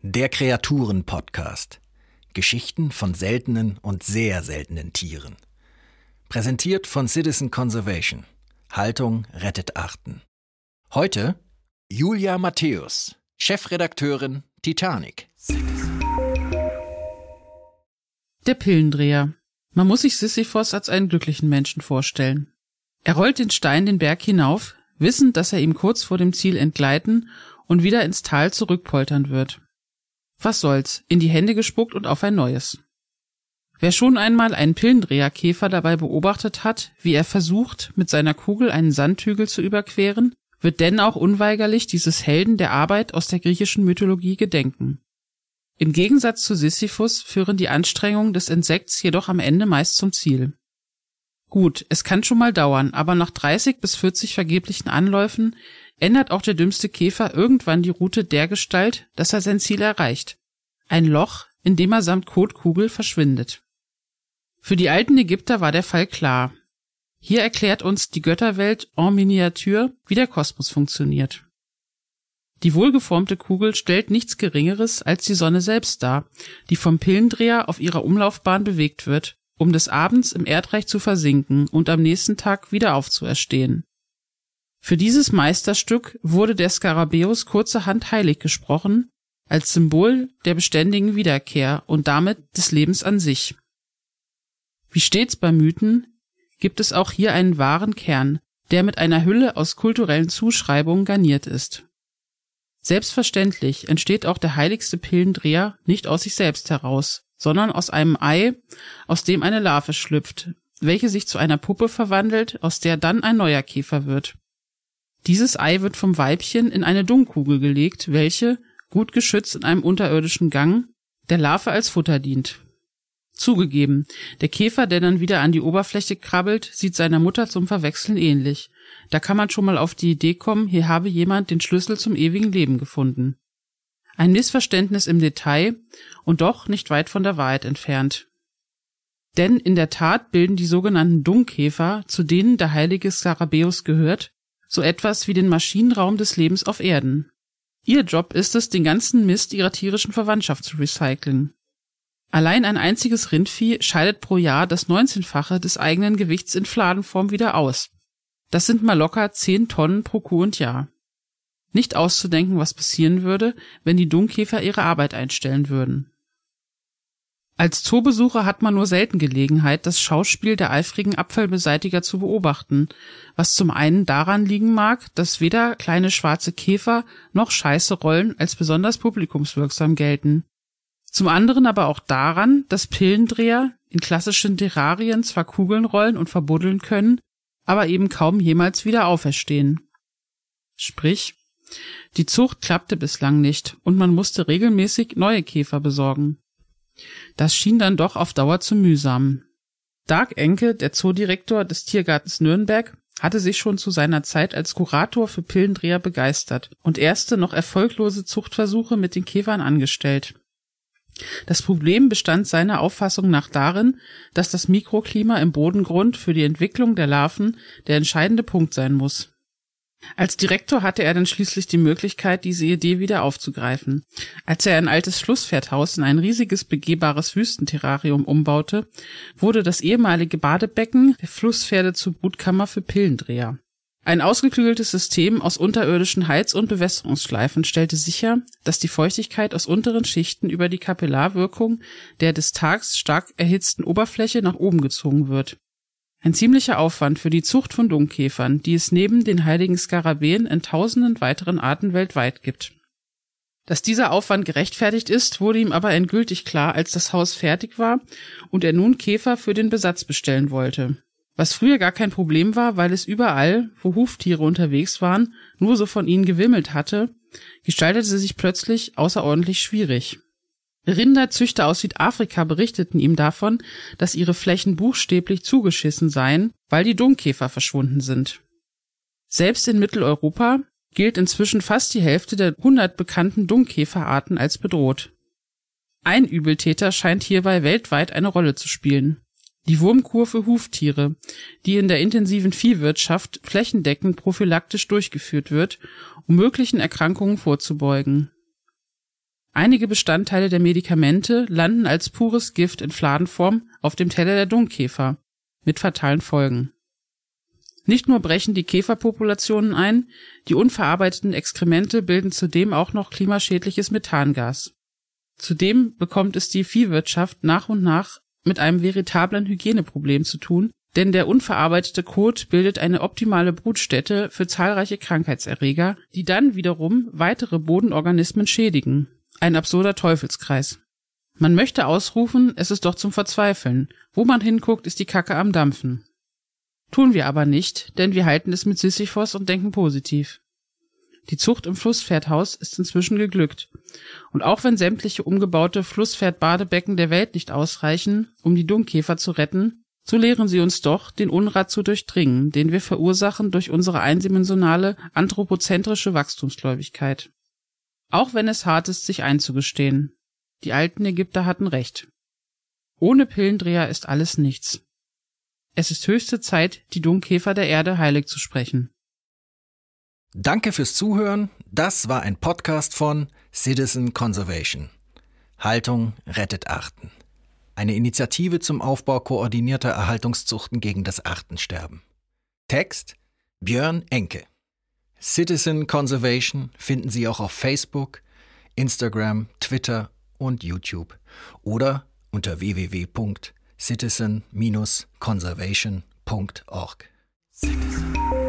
Der Kreaturen-Podcast. Geschichten von seltenen und sehr seltenen Tieren. Präsentiert von Citizen Conservation. Haltung rettet Arten. Heute Julia Matthäus, Chefredakteurin Titanic. Der Pillendreher. Man muss sich Sisyphos als einen glücklichen Menschen vorstellen. Er rollt den Stein den Berg hinauf, wissend, dass er ihm kurz vor dem Ziel entgleiten und wieder ins Tal zurückpoltern wird. Was soll's, in die Hände gespuckt und auf ein neues. Wer schon einmal einen Pillendreherkäfer dabei beobachtet hat, wie er versucht, mit seiner Kugel einen Sandhügel zu überqueren, wird denn auch unweigerlich dieses Helden der Arbeit aus der griechischen Mythologie gedenken. Im Gegensatz zu Sisyphus führen die Anstrengungen des Insekts jedoch am Ende meist zum Ziel. Gut, es kann schon mal dauern, aber nach 30 bis 40 vergeblichen Anläufen ändert auch der dümmste Käfer irgendwann die Route dergestalt, dass er sein Ziel erreicht. Ein Loch, in dem er samt Kotkugel verschwindet. Für die alten Ägypter war der Fall klar. Hier erklärt uns die Götterwelt en Miniatur, wie der Kosmos funktioniert. Die wohlgeformte Kugel stellt nichts Geringeres als die Sonne selbst dar, die vom Pillendreher auf ihrer Umlaufbahn bewegt wird um des Abends im Erdreich zu versinken und am nächsten Tag wieder aufzuerstehen. Für dieses Meisterstück wurde der Skarabäus kurzerhand heilig gesprochen, als Symbol der beständigen Wiederkehr und damit des Lebens an sich. Wie stets bei Mythen gibt es auch hier einen wahren Kern, der mit einer Hülle aus kulturellen Zuschreibungen garniert ist. Selbstverständlich entsteht auch der heiligste Pillendreher nicht aus sich selbst heraus, sondern aus einem Ei, aus dem eine Larve schlüpft, welche sich zu einer Puppe verwandelt, aus der dann ein neuer Käfer wird. Dieses Ei wird vom Weibchen in eine Dungkugel gelegt, welche, gut geschützt in einem unterirdischen Gang, der Larve als Futter dient. Zugegeben, der Käfer, der dann wieder an die Oberfläche krabbelt, sieht seiner Mutter zum Verwechseln ähnlich. Da kann man schon mal auf die Idee kommen, hier habe jemand den Schlüssel zum ewigen Leben gefunden. Ein Missverständnis im Detail und doch nicht weit von der Wahrheit entfernt. Denn in der Tat bilden die sogenannten Dungkäfer, zu denen der heilige Skarabäus gehört, so etwas wie den Maschinenraum des Lebens auf Erden. Ihr Job ist es, den ganzen Mist ihrer tierischen Verwandtschaft zu recyceln. Allein ein einziges Rindvieh scheidet pro Jahr das 19-fache des eigenen Gewichts in Fladenform wieder aus. Das sind mal locker 10 Tonnen pro Kuh und Jahr. Nicht auszudenken, was passieren würde, wenn die Dungkäfer ihre Arbeit einstellen würden. Als Zoobesucher hat man nur selten Gelegenheit, das Schauspiel der eifrigen Abfallbeseitiger zu beobachten, was zum einen daran liegen mag, dass weder kleine schwarze Käfer noch scheiße Rollen als besonders publikumswirksam gelten. Zum anderen aber auch daran, dass Pillendreher in klassischen Terrarien zwar Kugeln rollen und verbuddeln können, aber eben kaum jemals wieder auferstehen. Sprich, die Zucht klappte bislang nicht und man musste regelmäßig neue Käfer besorgen. Das schien dann doch auf Dauer zu mühsam. Dark Enke, der Zoodirektor des Tiergartens Nürnberg, hatte sich schon zu seiner Zeit als Kurator für Pillendreher begeistert und erste noch erfolglose Zuchtversuche mit den Käfern angestellt. Das Problem bestand seiner Auffassung nach darin, dass das Mikroklima im Bodengrund für die Entwicklung der Larven der entscheidende Punkt sein muss. Als Direktor hatte er dann schließlich die Möglichkeit, diese Idee wieder aufzugreifen. Als er ein altes Flusspferdhaus in ein riesiges begehbares Wüstenterrarium umbaute, wurde das ehemalige Badebecken der Flusspferde zur Brutkammer für Pillendreher. Ein ausgeklügeltes System aus unterirdischen Heiz- und Bewässerungsschleifen stellte sicher, dass die Feuchtigkeit aus unteren Schichten über die Kapillarwirkung der des Tags stark erhitzten Oberfläche nach oben gezogen wird. Ein ziemlicher Aufwand für die Zucht von Dungkäfern, die es neben den heiligen Skarabäen in tausenden weiteren Arten weltweit gibt. Dass dieser Aufwand gerechtfertigt ist, wurde ihm aber endgültig klar, als das Haus fertig war und er nun Käfer für den Besatz bestellen wollte. Was früher gar kein Problem war, weil es überall, wo Huftiere unterwegs waren, nur so von ihnen gewimmelt hatte, gestaltete sich plötzlich außerordentlich schwierig. Rinderzüchter aus Südafrika berichteten ihm davon, dass ihre Flächen buchstäblich zugeschissen seien, weil die Domkäfer verschwunden sind. Selbst in Mitteleuropa gilt inzwischen fast die Hälfte der 100 bekannten Domkäferarten als bedroht. Ein Übeltäter scheint hierbei weltweit eine Rolle zu spielen. Die Wurmkur für Huftiere, die in der intensiven Viehwirtschaft flächendeckend prophylaktisch durchgeführt wird, um möglichen Erkrankungen vorzubeugen. Einige Bestandteile der Medikamente landen als pures Gift in Fladenform auf dem Teller der Dung-Käfer mit fatalen Folgen. Nicht nur brechen die Käferpopulationen ein, die unverarbeiteten Exkremente bilden zudem auch noch klimaschädliches Methangas. Zudem bekommt es die Viehwirtschaft nach und nach mit einem veritablen Hygieneproblem zu tun, denn der unverarbeitete Kot bildet eine optimale Brutstätte für zahlreiche Krankheitserreger, die dann wiederum weitere Bodenorganismen schädigen ein absurder Teufelskreis. Man möchte ausrufen, es ist doch zum Verzweifeln. Wo man hinguckt, ist die Kacke am Dampfen. Tun wir aber nicht, denn wir halten es mit Sisyphos und denken positiv. Die Zucht im Flusspferdhaus ist inzwischen geglückt. Und auch wenn sämtliche umgebaute Flusspferdbadebecken der Welt nicht ausreichen, um die Dunkkäfer zu retten, so lehren sie uns doch, den Unrat zu durchdringen, den wir verursachen durch unsere eindimensionale anthropozentrische Wachstumsgläubigkeit. Auch wenn es hart ist, sich einzugestehen. Die alten Ägypter hatten recht. Ohne Pillendreher ist alles nichts. Es ist höchste Zeit, die Dummkäfer der Erde heilig zu sprechen. Danke fürs Zuhören. Das war ein Podcast von Citizen Conservation. Haltung rettet Arten. Eine Initiative zum Aufbau koordinierter Erhaltungszuchten gegen das Artensterben. Text Björn Enke. Citizen Conservation finden Sie auch auf Facebook, Instagram, Twitter und YouTube oder unter www.citizen-conservation.org. Citizen.